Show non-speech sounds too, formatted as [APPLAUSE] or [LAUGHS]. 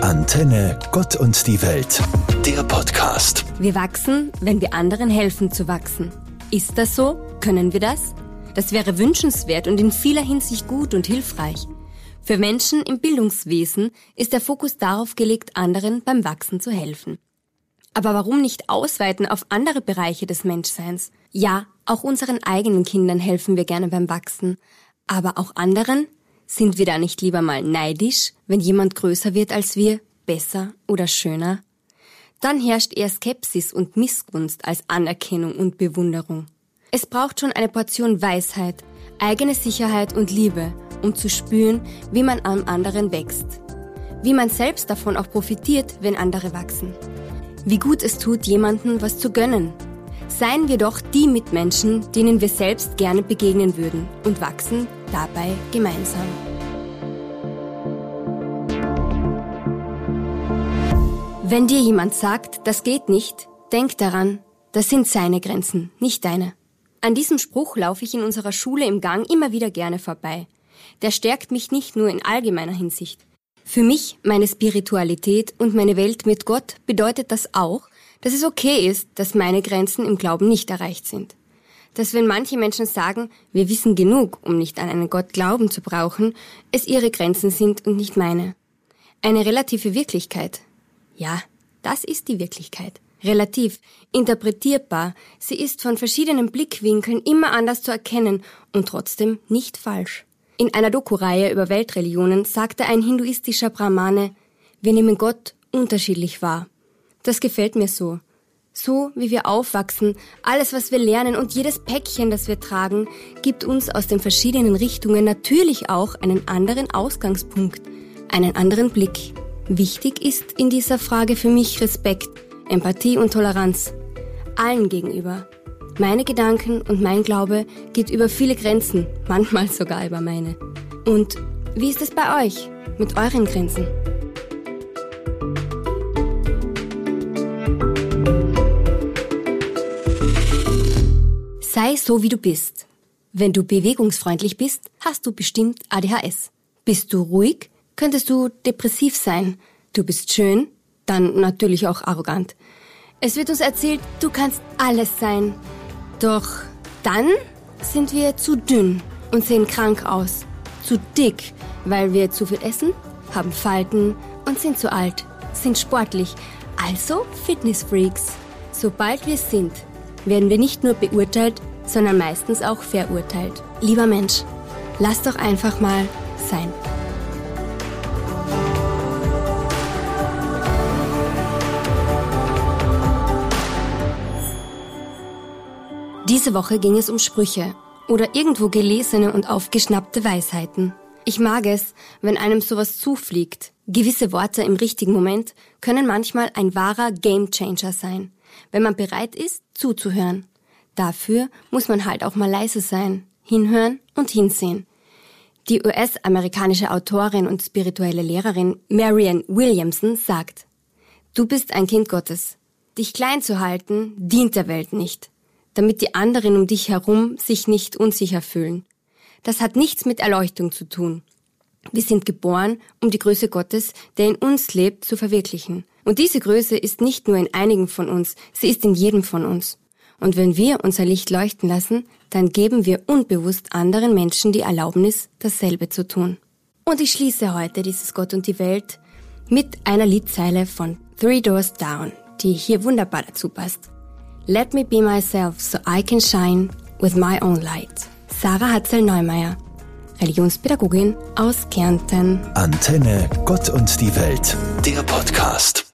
Antenne Gott und die Welt, der Podcast. Wir wachsen, wenn wir anderen helfen zu wachsen. Ist das so? Können wir das? Das wäre wünschenswert und in vieler Hinsicht gut und hilfreich. Für Menschen im Bildungswesen ist der Fokus darauf gelegt, anderen beim Wachsen zu helfen. Aber warum nicht ausweiten auf andere Bereiche des Menschseins? Ja, auch unseren eigenen Kindern helfen wir gerne beim Wachsen. Aber auch anderen? Sind wir da nicht lieber mal neidisch, wenn jemand größer wird als wir, besser oder schöner? Dann herrscht eher Skepsis und Missgunst als Anerkennung und Bewunderung. Es braucht schon eine Portion Weisheit, eigene Sicherheit und Liebe, um zu spüren, wie man am anderen wächst. Wie man selbst davon auch profitiert, wenn andere wachsen. Wie gut es tut, jemanden was zu gönnen. Seien wir doch die Mitmenschen, denen wir selbst gerne begegnen würden und wachsen dabei gemeinsam. Wenn dir jemand sagt, das geht nicht, denk daran, das sind seine Grenzen, nicht deine. An diesem Spruch laufe ich in unserer Schule im Gang immer wieder gerne vorbei. Der stärkt mich nicht nur in allgemeiner Hinsicht. Für mich, meine Spiritualität und meine Welt mit Gott bedeutet das auch, dass es okay ist, dass meine Grenzen im Glauben nicht erreicht sind dass wenn manche Menschen sagen, wir wissen genug, um nicht an einen Gott glauben zu brauchen, es ihre Grenzen sind und nicht meine. Eine relative Wirklichkeit. Ja, das ist die Wirklichkeit. Relativ, interpretierbar, sie ist von verschiedenen Blickwinkeln immer anders zu erkennen und trotzdem nicht falsch. In einer Doku-Reihe über Weltreligionen sagte ein hinduistischer Brahmane, wir nehmen Gott unterschiedlich wahr. Das gefällt mir so so wie wir aufwachsen, alles, was wir lernen und jedes Päckchen, das wir tragen, gibt uns aus den verschiedenen Richtungen natürlich auch einen anderen Ausgangspunkt, einen anderen Blick. Wichtig ist in dieser Frage für mich Respekt, Empathie und Toleranz. Allen gegenüber. Meine Gedanken und mein Glaube geht über viele Grenzen, [LAUGHS] manchmal sogar über meine. Und wie ist es bei euch mit euren Grenzen? Sei so, wie du bist. Wenn du bewegungsfreundlich bist, hast du bestimmt ADHS. Bist du ruhig, könntest du depressiv sein. Du bist schön, dann natürlich auch arrogant. Es wird uns erzählt, du kannst alles sein. Doch dann sind wir zu dünn und sehen krank aus. Zu dick, weil wir zu viel essen, haben Falten und sind zu alt, sind sportlich, also Fitnessfreaks. Sobald wir sind, werden wir nicht nur beurteilt, sondern meistens auch verurteilt. Lieber Mensch, lass doch einfach mal sein. Diese Woche ging es um Sprüche oder irgendwo gelesene und aufgeschnappte Weisheiten. Ich mag es, wenn einem sowas zufliegt. Gewisse Worte im richtigen Moment können manchmal ein wahrer Gamechanger sein, wenn man bereit ist, zuzuhören. Dafür muss man halt auch mal leise sein, hinhören und hinsehen. Die US-amerikanische Autorin und spirituelle Lehrerin Marianne Williamson sagt, Du bist ein Kind Gottes. Dich klein zu halten, dient der Welt nicht, damit die anderen um dich herum sich nicht unsicher fühlen. Das hat nichts mit Erleuchtung zu tun. Wir sind geboren, um die Größe Gottes, der in uns lebt, zu verwirklichen. Und diese Größe ist nicht nur in einigen von uns, sie ist in jedem von uns. Und wenn wir unser Licht leuchten lassen, dann geben wir unbewusst anderen Menschen die Erlaubnis, dasselbe zu tun. Und ich schließe heute dieses Gott und die Welt mit einer Liedzeile von Three Doors Down, die hier wunderbar dazu passt. Let me be myself so I can shine with my own light. Sarah Hatzel-Neumeier, Religionspädagogin aus Kärnten. Antenne Gott und die Welt, der Podcast.